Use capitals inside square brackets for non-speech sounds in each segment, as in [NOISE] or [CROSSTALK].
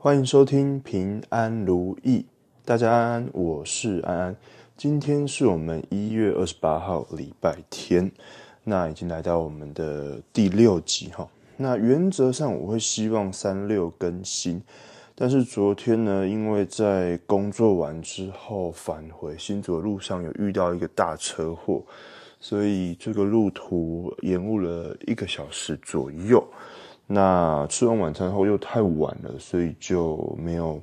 欢迎收听平安如意，大家安安，我是安安。今天是我们一月二十八号，礼拜天，那已经来到我们的第六集哈。那原则上我会希望三六更新，但是昨天呢，因为在工作完之后返回新竹的路上有遇到一个大车祸，所以这个路途延误了一个小时左右。那吃完晚餐后又太晚了，所以就没有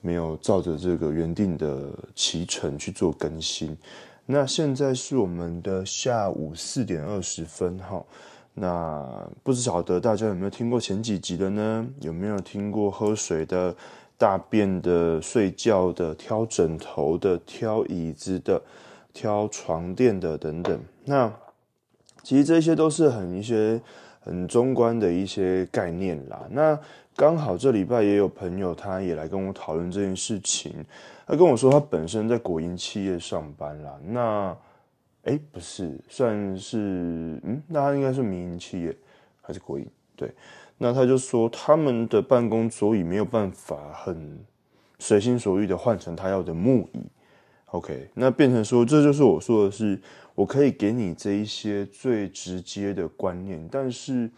没有照着这个原定的骑程去做更新。那现在是我们的下午四点二十分哈。那不知晓得大家有没有听过前几集的呢？有没有听过喝水的、大便的、睡觉的、挑枕头的、挑椅子的、挑床垫的等等？那其实这些都是很一些。很中观的一些概念啦。那刚好这礼拜也有朋友，他也来跟我讨论这件事情。他跟我说，他本身在国营企业上班啦。那，哎，不是，算是，嗯，那他应该是民营企业还是国营？对。那他就说，他们的办公桌椅没有办法很随心所欲的换成他要的木椅。OK，那变成说，这就是我说的是。我可以给你这一些最直接的观念，但是，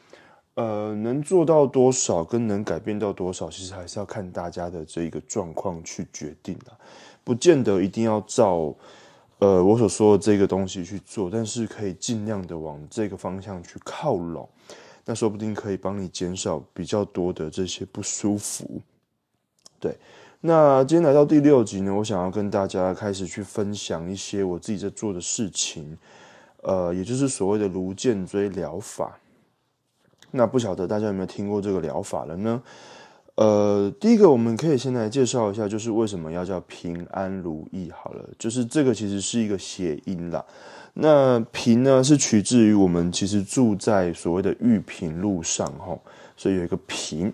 呃，能做到多少跟能改变到多少，其实还是要看大家的这一个状况去决定的，不见得一定要照，呃，我所说的这个东西去做，但是可以尽量的往这个方向去靠拢，那说不定可以帮你减少比较多的这些不舒服，对。那今天来到第六集呢，我想要跟大家开始去分享一些我自己在做的事情，呃，也就是所谓的颅颈椎疗法。那不晓得大家有没有听过这个疗法了呢？呃，第一个我们可以先来介绍一下，就是为什么要叫平安如意。好了，就是这个其实是一个谐音啦。那平呢是取自于我们其实住在所谓的玉屏路上哈，所以有一个平。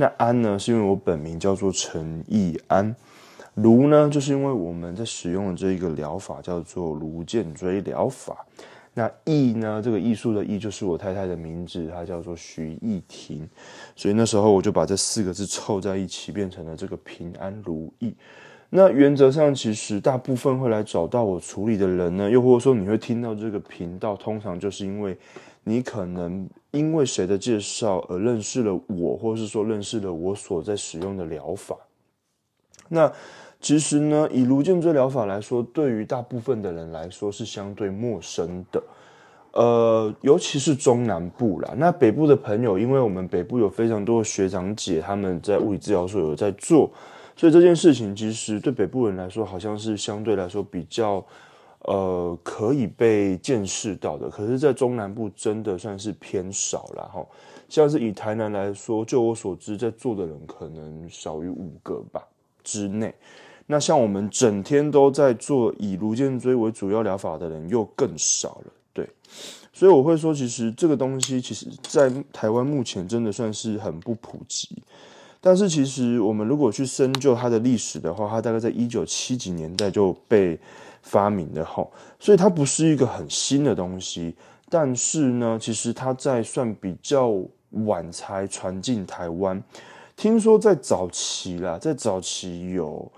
那安呢，是因为我本名叫做陈义安，卢呢，就是因为我们在使用的这一个疗法叫做颅颈椎疗法。那义呢，这个艺术的义就是我太太的名字，她叫做徐艺婷，所以那时候我就把这四个字凑在一起，变成了这个平安如意。那原则上，其实大部分会来找到我处理的人呢，又或者说你会听到这个频道，通常就是因为。你可能因为谁的介绍而认识了我，或者是说认识了我所在使用的疗法。那其实呢，以颅颈椎疗法来说，对于大部分的人来说是相对陌生的。呃，尤其是中南部啦。那北部的朋友，因为我们北部有非常多的学长姐，他们在物理治疗所有在做，所以这件事情其实对北部人来说，好像是相对来说比较。呃，可以被见识到的，可是，在中南部真的算是偏少了哈。像是以台南来说，就我所知，在做的人可能少于五个吧之内。那像我们整天都在做以颅颈椎为主要疗法的人，又更少了。对，所以我会说，其实这个东西，其实在台湾目前真的算是很不普及。但是，其实我们如果去深究它的历史的话，它大概在一九七几年代就被。发明的吼，所以它不是一个很新的东西，但是呢，其实它在算比较晚才传进台湾。听说在早期啦，在早期有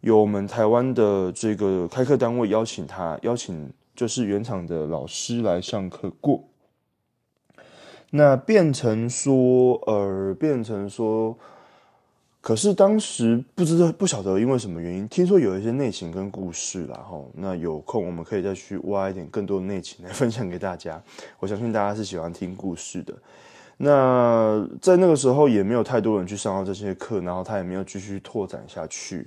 有我们台湾的这个开课单位邀请他，邀请就是原厂的老师来上课过，那变成说，呃，变成说。可是当时不知道不晓得因为什么原因，听说有一些内情跟故事啦，哈。那有空我们可以再去挖一点更多的内情来 [LAUGHS] 分享给大家。我相信大家是喜欢听故事的。那在那个时候也没有太多人去上到这些课，然后他也没有继续拓展下去。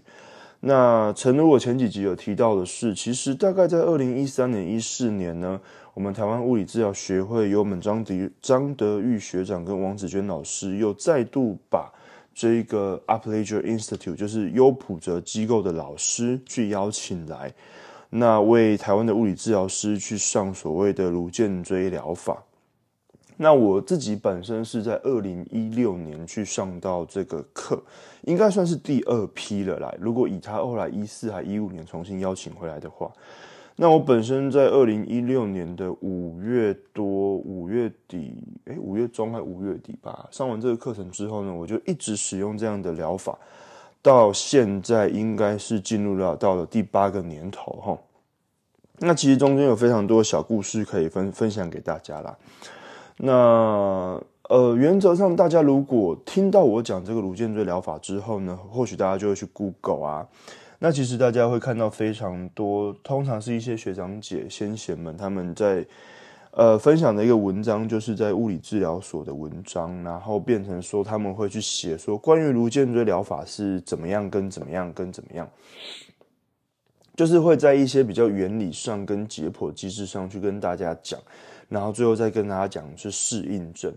那诚如我前几集有提到的是，其实大概在二零一三年、一四年呢，我们台湾物理治疗学会由我们张迪张德玉学长跟王子娟老师又再度把。这一个 Uplager Institute 就是优普泽机构的老师去邀请来，那为台湾的物理治疗师去上所谓的颅颈椎疗法。那我自己本身是在二零一六年去上到这个课，应该算是第二批了来。如果以他后来一四还一五年重新邀请回来的话，那我本身在二零一六年的五月多、五月底，诶，五月中还五月底吧，上完这个课程之后呢，我就一直使用这样的疗法，到现在应该是进入了到了第八个年头哈。那其实中间有非常多小故事可以分分享给大家啦。那呃，原则上大家如果听到我讲这个颅颈椎疗法之后呢，或许大家就会去 Google 啊。那其实大家会看到非常多，通常是一些学长姐、先贤们他们在呃分享的一个文章，就是在物理治疗所的文章，然后变成说他们会去写说关于颅颈椎疗法是怎么样跟怎么样跟怎么样，就是会在一些比较原理上跟解剖机制上去跟大家讲，然后最后再跟大家讲是适应症。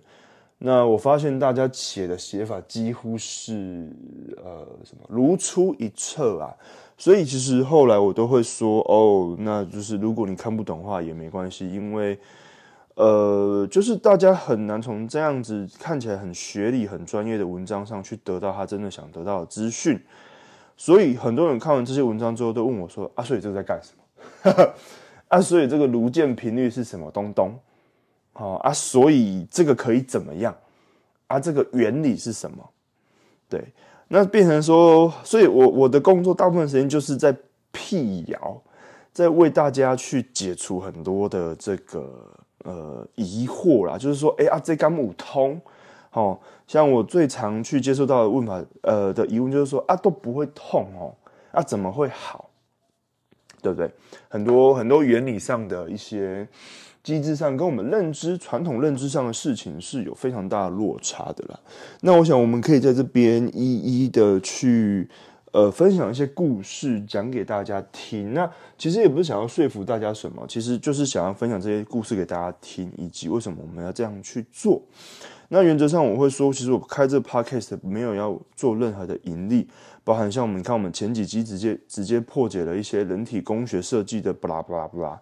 那我发现大家写的写法几乎是呃什么如出一辙啊，所以其实后来我都会说哦，那就是如果你看不懂的话也没关系，因为呃就是大家很难从这样子看起来很学理、很专业的文章上去得到他真的想得到的资讯，所以很多人看完这些文章之后都问我说啊，所以这个在干什么？啊，所以这个颅键频率是什么东东？好啊，所以这个可以怎么样？啊，这个原理是什么？对，那变成说，所以我我的工作大部分时间就是在辟谣，在为大家去解除很多的这个呃疑惑啦。就是说，哎啊，这肝木通，哦，像我最常去接受到的问法，呃的疑问就是说，啊都不会痛哦，啊怎么会好？对不对？很多很多原理上的一些。机制上跟我们认知传统认知上的事情是有非常大的落差的啦。那我想我们可以在这边一一的去呃分享一些故事讲给大家听。那其实也不是想要说服大家什么，其实就是想要分享这些故事给大家听，以及为什么我们要这样去做。那原则上我会说，其实我开这 podcast 没有要做任何的盈利，包含像我们看我们前几集直接直接破解了一些人体工学设计的布拉布拉布拉。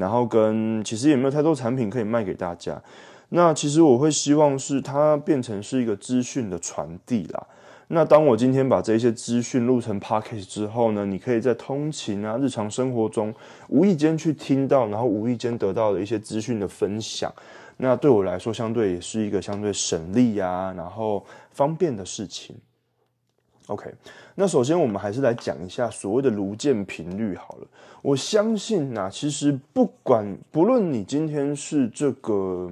然后跟其实也没有太多产品可以卖给大家，那其实我会希望是它变成是一个资讯的传递啦。那当我今天把这些资讯录成 p o c k e 之后呢，你可以在通勤啊、日常生活中无意间去听到，然后无意间得到的一些资讯的分享。那对我来说，相对也是一个相对省力啊，然后方便的事情。OK，那首先我们还是来讲一下所谓的颅键频率好了。我相信呐，其实不管不论你今天是这个，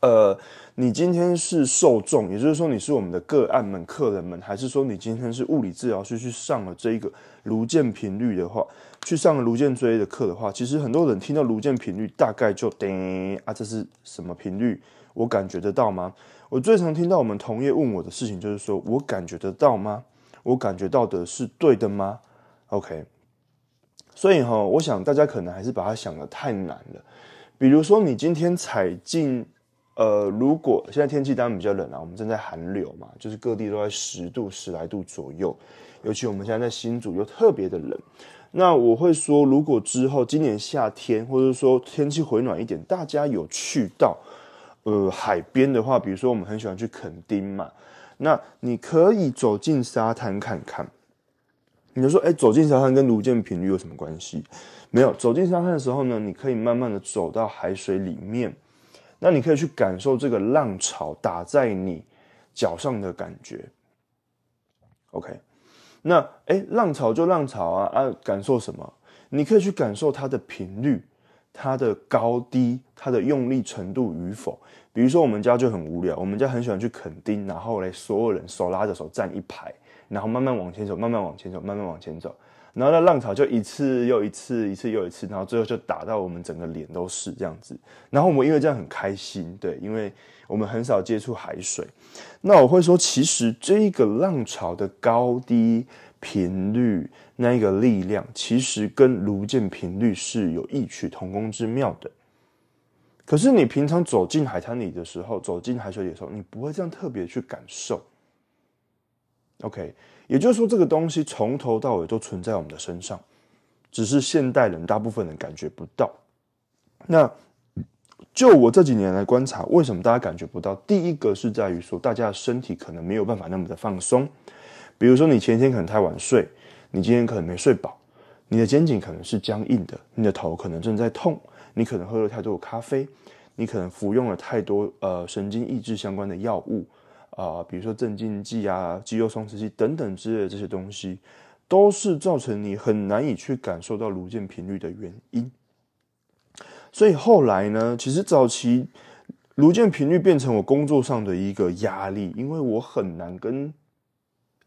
呃，你今天是受众，也就是说你是我们的个案们、客人们，还是说你今天是物理治疗师去上了这一个颅键频率的话，去上了颅键椎的课的话，其实很多人听到颅键频率，大概就叮啊，这是什么频率？我感觉得到吗？我最常听到我们同业问我的事情就是说，我感觉得到吗？我感觉到的是对的吗？OK。所以哈，我想大家可能还是把它想的太难了。比如说，你今天踩进，呃，如果现在天气当然比较冷啊，我们正在寒流嘛，就是各地都在十度、十来度左右。尤其我们现在在新竹又特别的冷。那我会说，如果之后今年夏天，或者说天气回暖一点，大家有去到呃海边的话，比如说我们很喜欢去垦丁嘛，那你可以走进沙滩看看。你就说，哎，走进沙滩跟卢建频率有什么关系？没有。走进沙滩的时候呢，你可以慢慢的走到海水里面，那你可以去感受这个浪潮打在你脚上的感觉。OK，那哎，浪潮就浪潮啊啊，感受什么？你可以去感受它的频率、它的高低、它的用力程度与否。比如说，我们家就很无聊，我们家很喜欢去垦丁，然后嘞，所有人手拉着手站一排。然后慢慢往前走，慢慢往前走，慢慢往前走，然后那浪潮就一次又一次，一次又一次，然后最后就打到我们整个脸都是这样子。然后我们因为这样很开心，对，因为我们很少接触海水。那我会说，其实这一个浪潮的高低频率，那一个力量，其实跟颅键频率是有异曲同工之妙的。可是你平常走进海滩里的时候，走进海水里的时候，你不会这样特别去感受。OK，也就是说，这个东西从头到尾都存在我们的身上，只是现代人大部分人感觉不到。那就我这几年来观察，为什么大家感觉不到？第一个是在于说，大家的身体可能没有办法那么的放松。比如说，你前天可能太晚睡，你今天可能没睡饱，你的肩颈可能是僵硬的，你的头可能正在痛，你可能喝了太多咖啡，你可能服用了太多呃神经抑制相关的药物啊，比如说镇静剂啊、肌肉松弛剂等等之类的这些东西，都是造成你很难以去感受到颅键频率的原因。所以后来呢，其实早期颅键频率变成我工作上的一个压力，因为我很难跟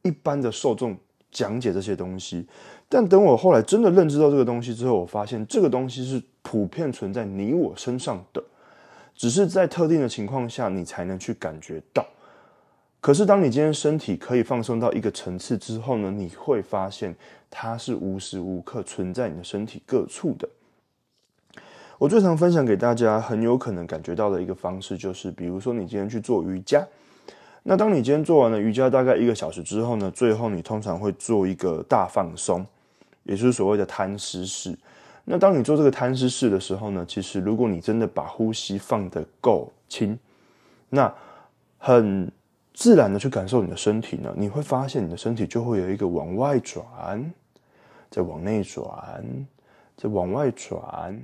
一般的受众讲解这些东西。但等我后来真的认知到这个东西之后，我发现这个东西是普遍存在你我身上的，只是在特定的情况下你才能去感觉到。可是当你今天身体可以放松到一个层次之后呢，你会发现它是无时无刻存在你的身体各处的。我最常分享给大家很有可能感觉到的一个方式，就是比如说你今天去做瑜伽。那当你今天做完了瑜伽大概一个小时之后呢，最后你通常会做一个大放松，也就是所谓的摊尸式。那当你做这个摊尸式的时候呢，其实如果你真的把呼吸放得够轻，那很自然的去感受你的身体呢，你会发现你的身体就会有一个往外转，再往内转，再往外转，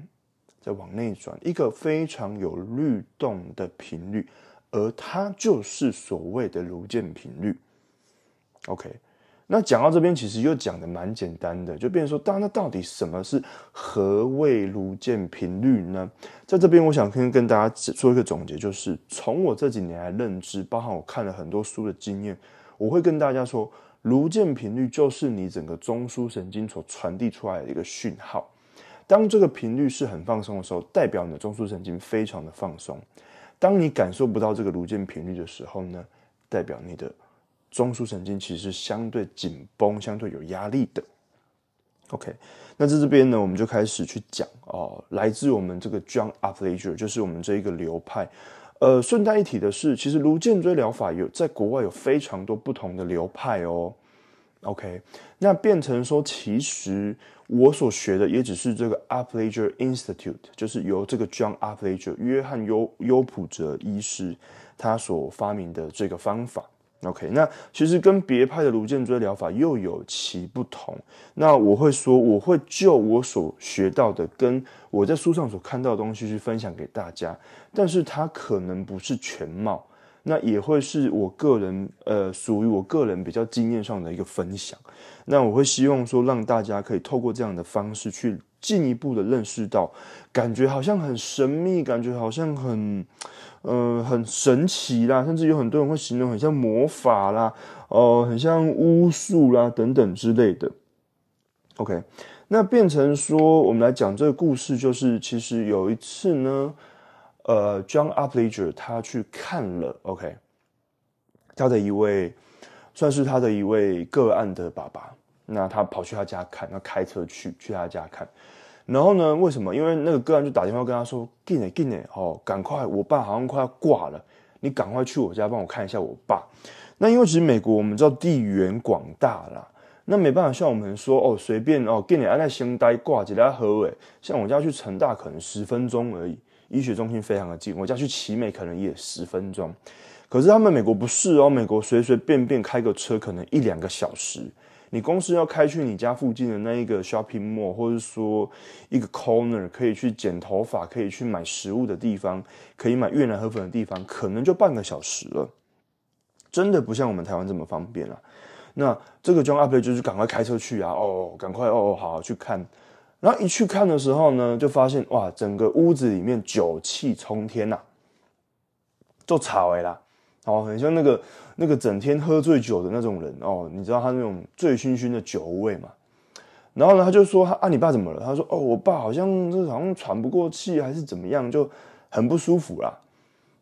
再往内转，一个非常有律动的频率。而它就是所谓的颅键频率。OK，那讲到这边，其实又讲的蛮简单的，就变成说，当那到底什么是何谓颅键频率呢？在这边，我想跟跟大家做一个总结，就是从我这几年来认知，包含我看了很多书的经验，我会跟大家说，颅键频率就是你整个中枢神经所传递出来的一个讯号。当这个频率是很放松的时候，代表你的中枢神经非常的放松。当你感受不到这个颅键频率的时候呢，代表你的中枢神经其实相对紧绷、相对有压力的。OK，那在这边呢，我们就开始去讲哦，来自我们这个 John Upledger，就是我们这一个流派。呃，顺带一提的是，其实颅颈椎疗法有在国外有非常多不同的流派哦。OK，那变成说，其实。我所学的也只是这个 Upledger Institute，就是由这个 John Upledger 约翰优优普泽医师他所发明的这个方法。OK，那其实跟别派的颅颈椎疗法又有其不同。那我会说，我会就我所学到的，跟我在书上所看到的东西去分享给大家，但是它可能不是全貌。那也会是我个人，呃，属于我个人比较经验上的一个分享。那我会希望说，让大家可以透过这样的方式去进一步的认识到，感觉好像很神秘，感觉好像很，呃，很神奇啦，甚至有很多人会形容很像魔法啦，哦，很像巫术啦等等之类的。OK，那变成说，我们来讲这个故事，就是其实有一次呢。呃，John Upledger 他去看了，OK，他的一位算是他的一位个案的爸爸，那他跑去他家看，那开车去去他家看，然后呢，为什么？因为那个个案就打电话跟他说：“进来进来，哦，赶快，我爸好像快要挂了，你赶快去我家帮我看一下我爸。”那因为其实美国我们知道地缘广大啦，那没办法像我们说哦，随便哦，进来安在先呆挂几来喝诶，像我家去成大可能十分钟而已。医学中心非常的近，我家去奇美可能也十分钟，可是他们美国不是哦，美国随随便便开个车可能一两个小时。你公司要开去你家附近的那一个 shopping mall，或者说一个 corner 可以去剪头发、可以去买食物的地方，可以买越南河粉的地方，可能就半个小时了。真的不像我们台湾这么方便了。那这个 John Up 就是赶快开车去啊，哦，赶快哦，好好去看。然后一去看的时候呢，就发现哇，整个屋子里面酒气冲天呐，就吵哎啦，哦，很像那个那个整天喝醉酒的那种人哦，你知道他那种醉醺醺的酒味嘛？然后呢，他就说他啊，你爸怎么了？他说哦，我爸好像这好像喘不过气还是怎么样，就很不舒服啦。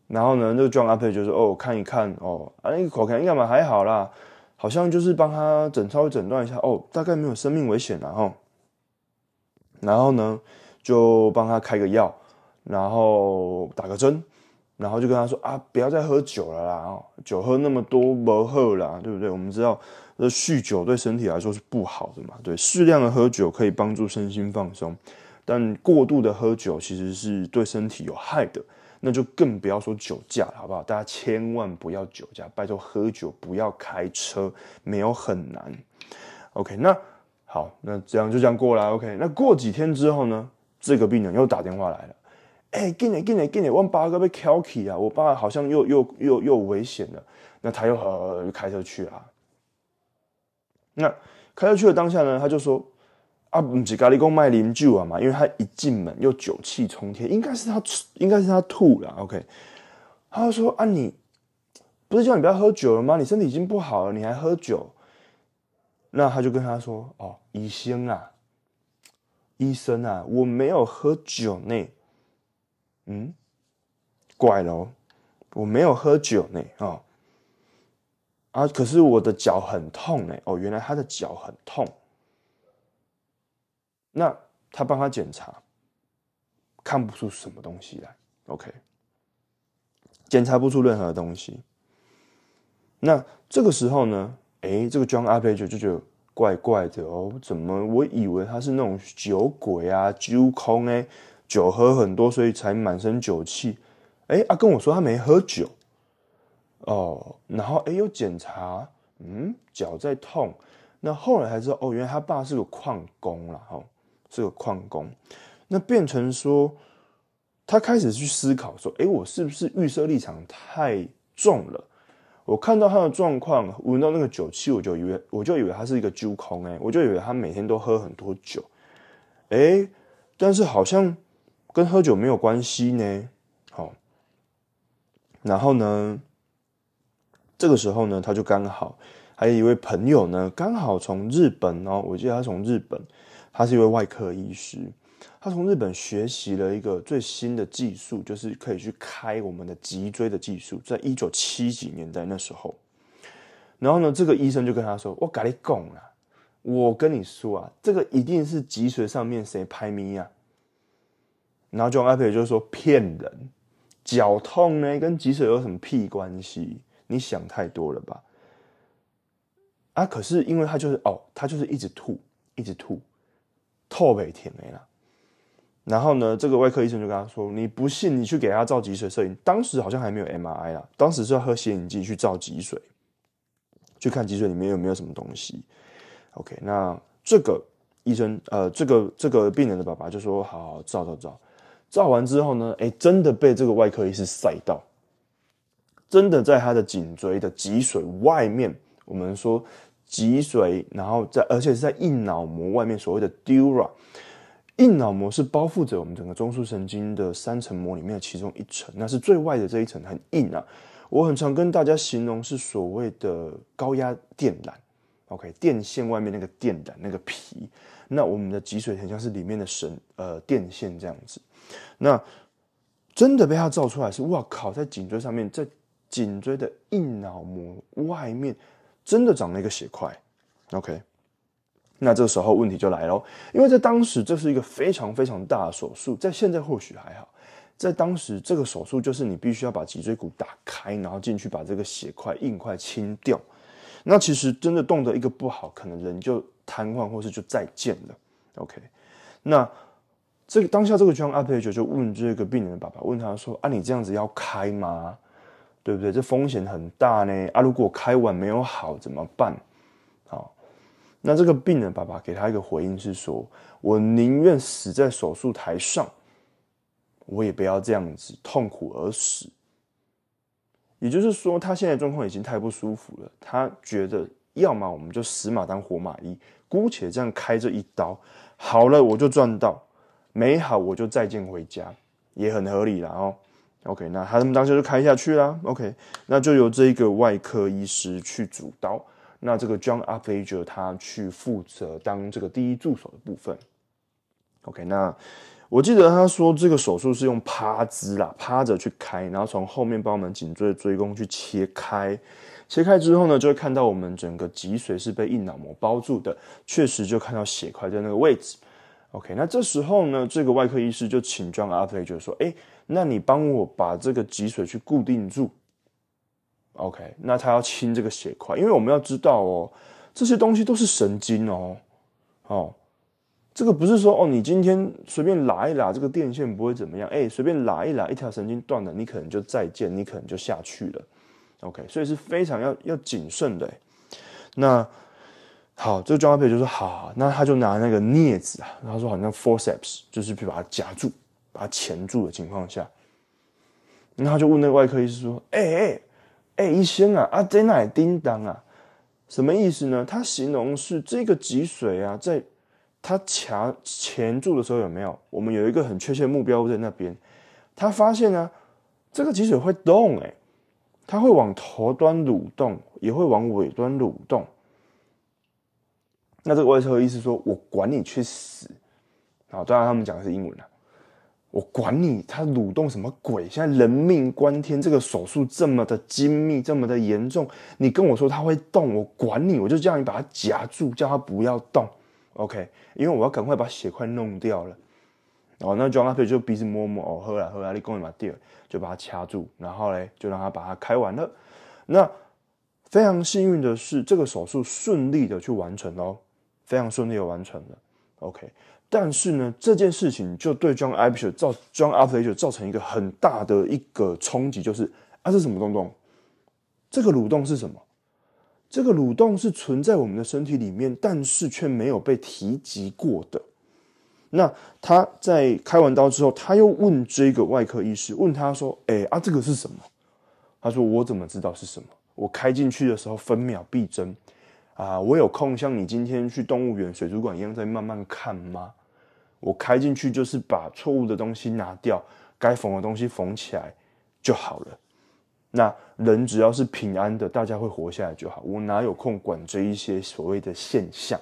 然后呢，那个 John 阿佩就说哦，看一看哦，啊那个口腔应该嘛还好啦，好像就是帮他诊稍微诊断一下哦，大概没有生命危险了哈。然后呢，就帮他开个药，然后打个针，然后就跟他说啊，不要再喝酒了啦，酒喝那么多不喝啦，对不对？我们知道，这酗酒对身体来说是不好的嘛。对，适量的喝酒可以帮助身心放松，但过度的喝酒其实是对身体有害的。那就更不要说酒驾了，好不好？大家千万不要酒驾，拜托喝酒不要开车，没有很难。OK，那。好，那这样就这样过了。OK，那过几天之后呢，这个病人又打电话来了。哎，给你，给你，给你，我爸哥被敲起啊！我爸好像又又又又危险了。那他又呃开车去了。那开车去的当下呢，他就说：“啊，不是咖喱公卖零酒啊嘛，因为他一进门又酒气冲天，应该是他应该是他吐了。”OK，他就说：“啊，你不是叫你不要喝酒了吗？你身体已经不好了，你还喝酒？”那他就跟他说：“哦，医生啊，医生啊，我没有喝酒呢。”嗯，怪咯，我没有喝酒呢，哦，啊，可是我的脚很痛呢，哦，原来他的脚很痛，那他帮他检查，看不出什么东西来，OK，检查不出任何东西，那这个时候呢，哎，这个 John a p 就就觉得怪怪的哦，怎么我以为他是那种酒鬼啊，酒空哎。酒喝很多，所以才满身酒气。哎，啊，跟我说他没喝酒，哦，然后哎，又检查，嗯，脚在痛。那后来才知道，哦，原来他爸是个矿工了，哈，是个矿工。那变成说，他开始去思考说，哎，我是不是预设立场太重了？我看到他的状况，闻到那个酒气，我就以为，我就以为他是一个酒空，哎，我就以为他每天都喝很多酒，哎，但是好像。跟喝酒没有关系呢，好，然后呢，这个时候呢，他就刚好还有一位朋友呢，刚好从日本哦，我记得他从日本，他是一位外科医师，他从日本学习了一个最新的技术，就是可以去开我们的脊椎的技术，在一九七几年代那时候，然后呢，这个医生就跟他说：“我跟你讲啊，我跟你说啊，这个一定是脊髓上面谁拍咪呀。”然后 John Apple 就说骗人，脚痛呢跟脊髓有什么屁关系？你想太多了吧？啊，可是因为他就是哦，他就是一直吐，一直吐，吐北甜没了。然后呢，这个外科医生就跟他说：“你不信，你去给他照脊髓摄影。当时好像还没有 MRI 啦，当时是要喝显影剂去照脊髓，去看脊髓里面有没有什么东西。OK，那这个医生呃，这个这个病人的爸爸就说：好照照。”照照完之后呢，哎，真的被这个外科医师晒到，真的在他的颈椎的脊髓外面，我们说脊髓，然后在而且是在硬脑膜外面，所谓的 dura，硬脑膜是包覆着我们整个中枢神经的三层膜里面的其中一层，那是最外的这一层很硬啊。我很常跟大家形容是所谓的高压电缆，OK，电线外面那个电缆那个皮，那我们的脊髓很像是里面的神呃电线这样子。那真的被他照出来是，哇靠，在颈椎上面，在颈椎的硬脑膜外面，真的长了一个血块。OK，那这个时候问题就来了，因为在当时这是一个非常非常大的手术，在现在或许还好，在当时这个手术就是你必须要把脊椎骨打开，然后进去把这个血块硬块清掉。那其实真的动的一个不好，可能人就瘫痪，或是就再见了。OK，那。这个当下，这个 John Apage 就问这个病人的爸爸，问他说：“啊，你这样子要开吗？对不对？这风险很大呢。啊，如果开完没有好怎么办？好，那这个病人爸爸给他一个回应是说：我宁愿死在手术台上，我也不要这样子痛苦而死。也就是说，他现在状况已经太不舒服了。他觉得，要么我们就死马当活马医，姑且这样开这一刀，好了，我就赚到。”没好，我就再见回家，也很合理了哦。OK，那他们当时就开下去啦。OK，那就由这一个外科医师去主刀，那这个 John a p l a g e r 他去负责当这个第一助手的部分。OK，那我记得他说这个手术是用趴姿啦，趴着去开，然后从后面帮我们颈椎的椎弓去切开，切开之后呢，就会看到我们整个脊髓是被硬脑膜包住的，确实就看到血块在那个位置。OK，那这时候呢，这个外科医师就请 John a p l a 就说：“哎，那你帮我把这个脊髓去固定住。”OK，那他要清这个血块，因为我们要知道哦，这些东西都是神经哦，哦，这个不是说哦，你今天随便拉一拉这个电线不会怎么样，哎，随便拉一拉一条神经断了，你可能就再见，你可能就下去了。OK，所以是非常要要谨慎的。那。好，这个 John Apage 就说好，那他就拿那个镊子啊，他说好像 forceps，就是去把它夹住，把它钳住的情况下，那他就问那个外科医师说：“哎哎哎，医生啊，啊在哪叮当啊？什么意思呢？他形容是这个脊髓啊，在他卡钳住的时候有没有？我们有一个很确切目标在那边，他发现呢，这个脊髓会动，哎，它会往头端蠕动，也会往尾端蠕动。”那这个外科医师说：“我管你去死！”好，当然他们讲的是英文了。我管你，他蠕动什么鬼？现在人命关天，这个手术这么的精密，这么的严重，你跟我说他会动，我管你，我就叫你把它夹住，叫他不要动。OK，因为我要赶快把血块弄掉了。哦，那 John 阿飞就鼻子摸摸，哦，喝来喝来，你跟我把掉，就把它掐住，然后嘞，就让他把它开完了。那非常幸运的是，这个手术顺利的去完成哦。非常顺利的完成了，OK。但是呢，这件事情就对 John a p s h e r 造 John a p s h e 造成一个很大的一个冲击，就是啊，是什么东东？这个蠕动是什么？这个蠕动是存在我们的身体里面，但是却没有被提及过的。那他在开完刀之后，他又问这个外科医师，问他说：“哎啊，这个是什么？”他说：“我怎么知道是什么？我开进去的时候分秒必争。”啊，我有空像你今天去动物园水族馆一样在慢慢看吗？我开进去就是把错误的东西拿掉，该缝的东西缝起来就好了。那人只要是平安的，大家会活下来就好。我哪有空管这一些所谓的现象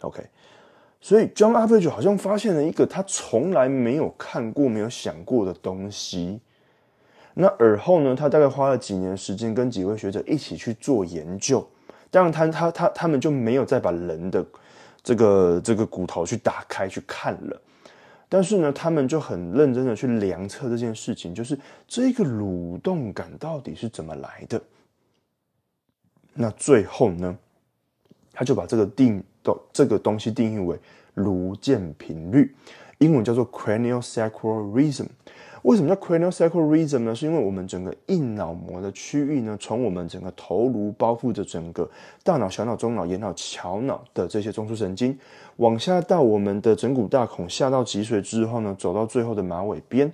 ？OK，所以 John a p p 好像发现了一个他从来没有看过、没有想过的东西。那而后呢，他大概花了几年时间，跟几位学者一起去做研究。这样，他他他他们就没有再把人的这个这个骨头去打开去看了，但是呢，他们就很认真的去量测这件事情，就是这个蠕动感到底是怎么来的。那最后呢，他就把这个定的这个东西定义为颅键频率，英文叫做 cranial sacral rhythm。为什么叫 cranial sacral rhythm 呢？是因为我们整个硬脑膜的区域呢，从我们整个头颅包覆着整个大脑、小脑、中脑、眼脑、桥脑的这些中枢神经，往下到我们的枕骨大孔，下到脊髓之后呢，走到最后的马尾边，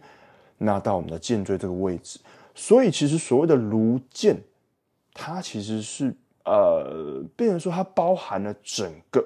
那到我们的颈椎这个位置。所以其实所谓的颅腱，它其实是呃，变成说它包含了整个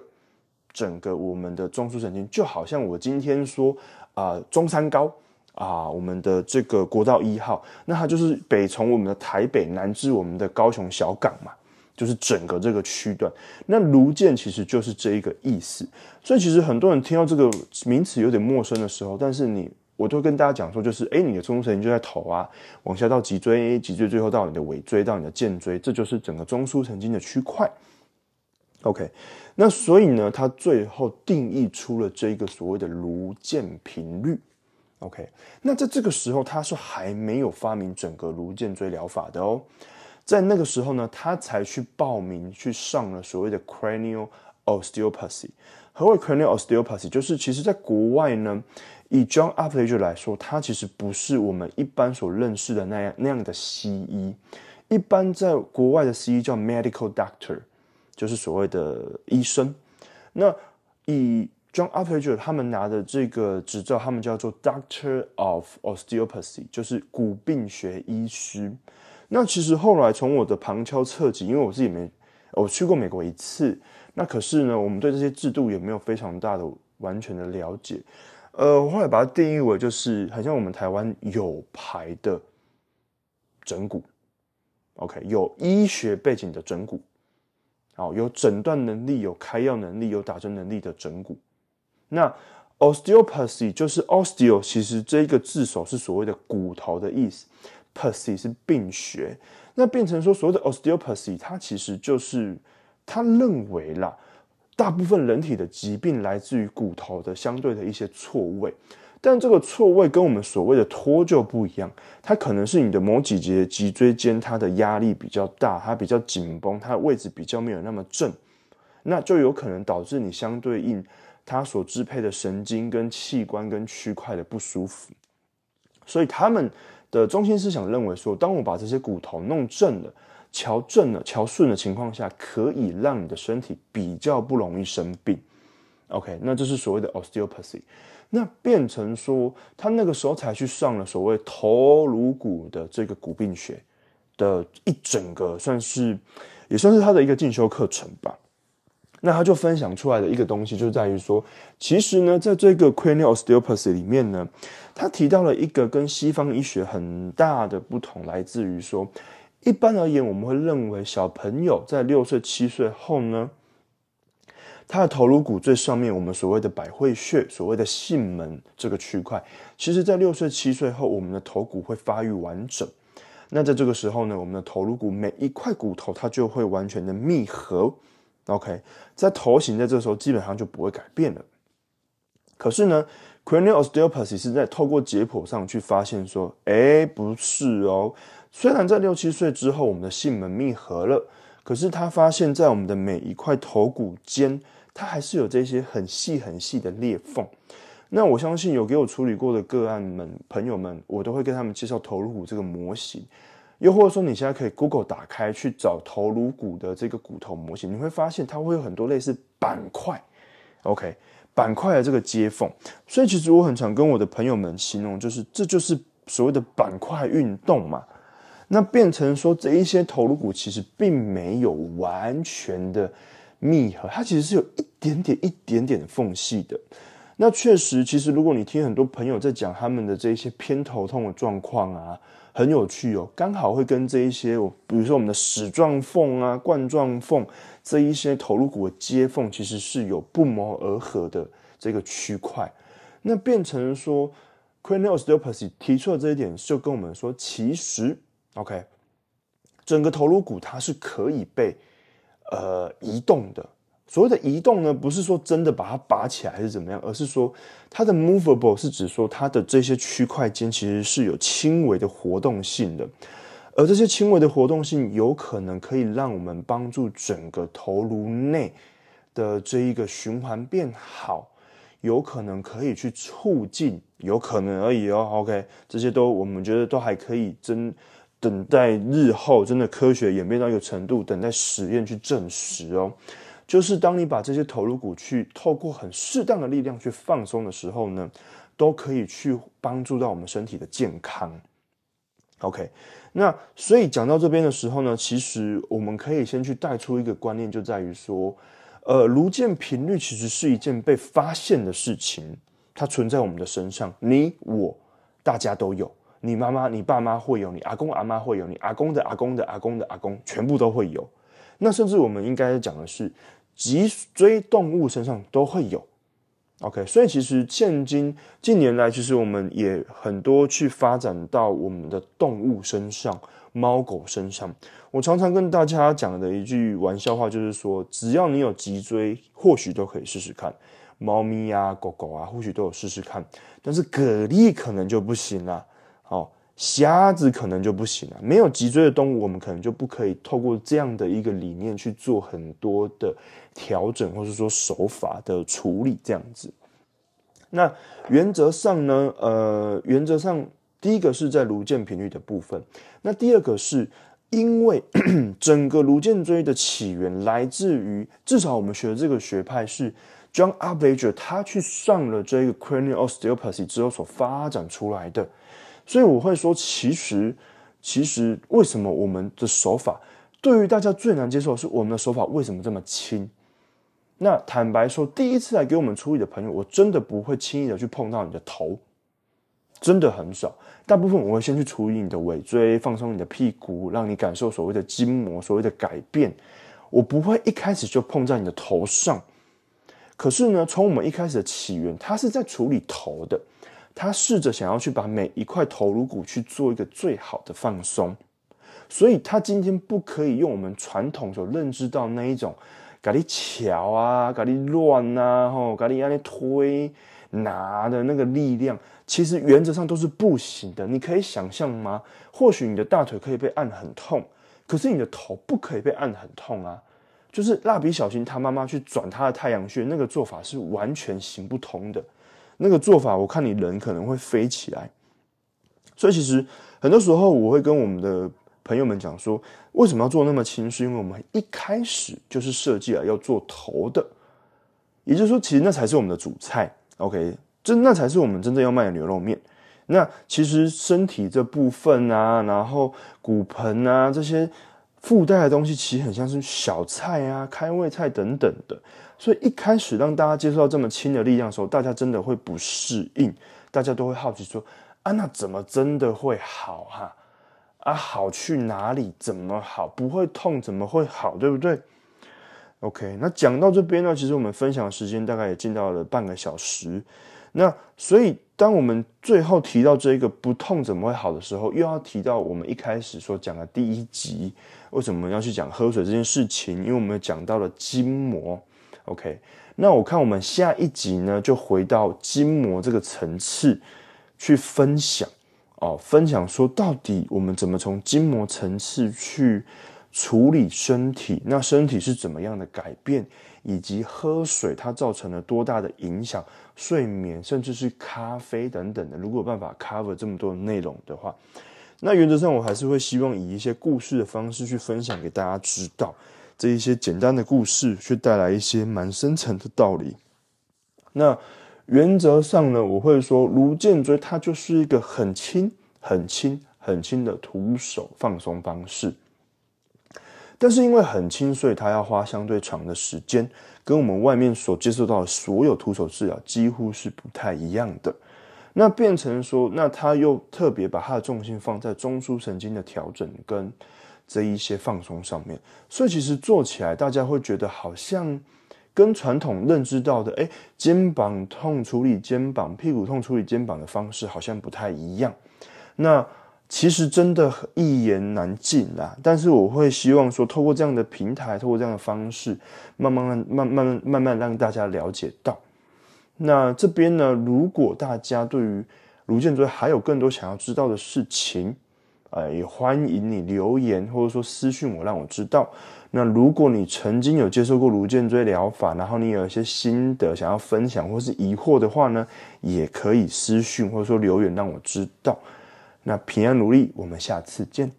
整个我们的中枢神经，就好像我今天说啊，中山高。啊，我们的这个国道一号，那它就是北从我们的台北南至我们的高雄小港嘛，就是整个这个区段。那卢建其实就是这一个意思。所以其实很多人听到这个名词有点陌生的时候，但是你我都跟大家讲说，就是哎，你的中枢神经就在头啊，往下到脊椎，脊椎最后到你的尾椎，到你的肩椎，这就是整个中枢神经的区块。OK，那所以呢，它最后定义出了这个所谓的颅键频率。OK，那在这个时候，他是还没有发明整个颅颈椎疗法的哦。在那个时候呢，他才去报名去上了所谓的 cranial osteopathy。何谓 cranial osteopathy？就是其实在国外呢，以 John a p l a g e r 来说，他其实不是我们一般所认识的那样那样的西医。一般在国外的西医叫 medical doctor，就是所谓的医生。那以 John Upage 他们拿的这个执照，他们叫做 Doctor of Osteopathy，就是骨病学医师。那其实后来从我的旁敲侧击，因为我自己没我去过美国一次，那可是呢，我们对这些制度也没有非常大的完全的了解。呃，我后来把它定义为就是很像我们台湾有牌的整骨，OK，有医学背景的整骨，好，有诊断能力、有开药能力、有打针能力的整骨。那 osteopathy 就是 osteo，其实这一个字首是所谓的骨头的意思，pathy 是病学。那变成说所谓的 osteopathy，它其实就是他认为啦，大部分人体的疾病来自于骨头的相对的一些错位。但这个错位跟我们所谓的脱臼不一样，它可能是你的某几节脊椎间它的压力比较大，它比较紧绷，它的位置比较没有那么正，那就有可能导致你相对应。它所支配的神经跟器官跟区块的不舒服，所以他们的中心思想认为说，当我把这些骨头弄正了，调正了、调顺的情况下，可以让你的身体比较不容易生病。OK，那这是所谓的 osteopathy。那变成说，他那个时候才去上了所谓头颅骨的这个骨病学的一整个，算是也算是他的一个进修课程吧。那他就分享出来的一个东西，就在于说，其实呢，在这个 cranial osteopathy 里面呢，他提到了一个跟西方医学很大的不同，来自于说，一般而言，我们会认为小朋友在六岁、七岁后呢，他的头颅骨最上面，我们所谓的百会穴，所谓的囟门这个区块，其实在六岁、七岁后，我们的头骨会发育完整。那在这个时候呢，我们的头颅骨每一块骨头，它就会完全的密合。OK，在头型在这时候基本上就不会改变了。可是呢，cranial osteopathy 是在透过解剖上去发现说，哎，不是哦。虽然在六七岁之后我们的囟门密合了，可是他发现，在我们的每一块头骨间，它还是有这些很细很细的裂缝。那我相信有给我处理过的个案们朋友们，我都会跟他们介绍头颅骨这个模型。又或者说，你现在可以 Google 打开去找头颅骨的这个骨头模型，你会发现它会有很多类似板块，OK，板块的这个接缝。所以其实我很常跟我的朋友们形容，就是这就是所谓的板块运动嘛。那变成说这一些头颅骨其实并没有完全的密合，它其实是有一点点、一点点的缝隙的。那确实，其实如果你听很多朋友在讲他们的这些偏头痛的状况啊。很有趣哦，刚好会跟这一些，我比如说我们的矢状缝啊、冠状缝这一些头颅骨的接缝，其实是有不谋而合的这个区块。那变成说，cranial osteopathy 提出的这一点，就跟我们说，其实 OK，整个头颅骨它是可以被呃移动的。所谓的移动呢，不是说真的把它拔起来还是怎么样，而是说它的 movable 是指说它的这些区块间其实是有轻微的活动性的，而这些轻微的活动性有可能可以让我们帮助整个头颅内的这一个循环变好，有可能可以去促进，有可能而已哦。OK，这些都我们觉得都还可以真等待日后真的科学演变到一个程度，等待实验去证实哦。就是当你把这些头颅骨去透过很适当的力量去放松的时候呢，都可以去帮助到我们身体的健康。OK，那所以讲到这边的时候呢，其实我们可以先去带出一个观念，就在于说，呃，颅健频率其实是一件被发现的事情，它存在我们的身上，你我大家都有，你妈妈、你爸妈会有，你阿公阿妈会有，你阿公的阿公的阿公的阿公全部都会有。那甚至我们应该讲的是，脊椎动物身上都会有，OK。所以其实现今近年来，其实我们也很多去发展到我们的动物身上，猫狗身上。我常常跟大家讲的一句玩笑话就是说，只要你有脊椎，或许都可以试试看。猫咪啊，狗狗啊，或许都有试试看。但是蛤蜊可能就不行了，好。瞎子可能就不行了，没有脊椎的动物，我们可能就不可以透过这样的一个理念去做很多的调整，或者说手法的处理，这样子。那原则上呢，呃，原则上第一个是在颅健频率的部分，那第二个是因为 [COUGHS] 整个颅健椎的起源来自于，至少我们学的这个学派是 John Abager，他去上了这个 cranial osteopathy 之后所发展出来的。所以我会说，其实，其实为什么我们的手法对于大家最难接受的是我们的手法为什么这么轻？那坦白说，第一次来给我们处理的朋友，我真的不会轻易的去碰到你的头，真的很少。大部分我会先去处理你的尾椎，放松你的屁股，让你感受所谓的筋膜，所谓的改变。我不会一开始就碰在你的头上。可是呢，从我们一开始的起源，它是在处理头的。他试着想要去把每一块头颅骨去做一个最好的放松，所以他今天不可以用我们传统所认知到那一种咖喱桥啊、咖喱乱呐、吼咖喱让你推拿的那个力量，其实原则上都是不行的。你可以想象吗？或许你的大腿可以被按很痛，可是你的头不可以被按很痛啊。就是蜡笔小新他妈妈去转他的太阳穴，那个做法是完全行不通的。那个做法，我看你人可能会飞起来，所以其实很多时候我会跟我们的朋友们讲说，为什么要做那么轻？是因为我们一开始就是设计了要做头的，也就是说，其实那才是我们的主菜。OK，这那才是我们真正要卖的牛肉面。那其实身体这部分啊，然后骨盆啊这些附带的东西，其实很像是小菜啊、开胃菜等等的。所以一开始让大家接受到这么轻的力量的时候，大家真的会不适应，大家都会好奇说：啊，那怎么真的会好哈？啊，好去哪里？怎么好？不会痛怎么会好？对不对？OK，那讲到这边呢，其实我们分享的时间大概也进到了半个小时。那所以，当我们最后提到这一个不痛怎么会好的时候，又要提到我们一开始所讲的第一集，为什么要去讲喝水这件事情？因为我们讲到了筋膜。OK，那我看我们下一集呢，就回到筋膜这个层次去分享哦，分享说到底我们怎么从筋膜层次去处理身体，那身体是怎么样的改变？以及喝水它造成了多大的影响，睡眠甚至是咖啡等等的，如果有办法 cover 这么多内容的话，那原则上我还是会希望以一些故事的方式去分享给大家知道，这一些简单的故事却带来一些蛮深层的道理。那原则上呢，我会说颅颈椎它就是一个很轻、很轻、很轻的徒手放松方式。但是因为很轻，所以它要花相对长的时间，跟我们外面所接受到的所有徒手治疗几乎是不太一样的。那变成说，那他又特别把他的重心放在中枢神经的调整跟这一些放松上面，所以其实做起来大家会觉得好像跟传统认知到的，哎，肩膀痛处理肩膀，屁股痛处理肩膀的方式好像不太一样。那其实真的一言难尽啦，但是我会希望说，透过这样的平台，透过这样的方式，慢慢慢慢慢慢慢让大家了解到。那这边呢，如果大家对于卢建椎还有更多想要知道的事情，呃，也欢迎你留言或者说私讯我，让我知道。那如果你曾经有接受过卢建椎疗法，然后你有一些心得想要分享或是疑惑的话呢，也可以私讯或者说留言让我知道。那平安努力，我们下次见。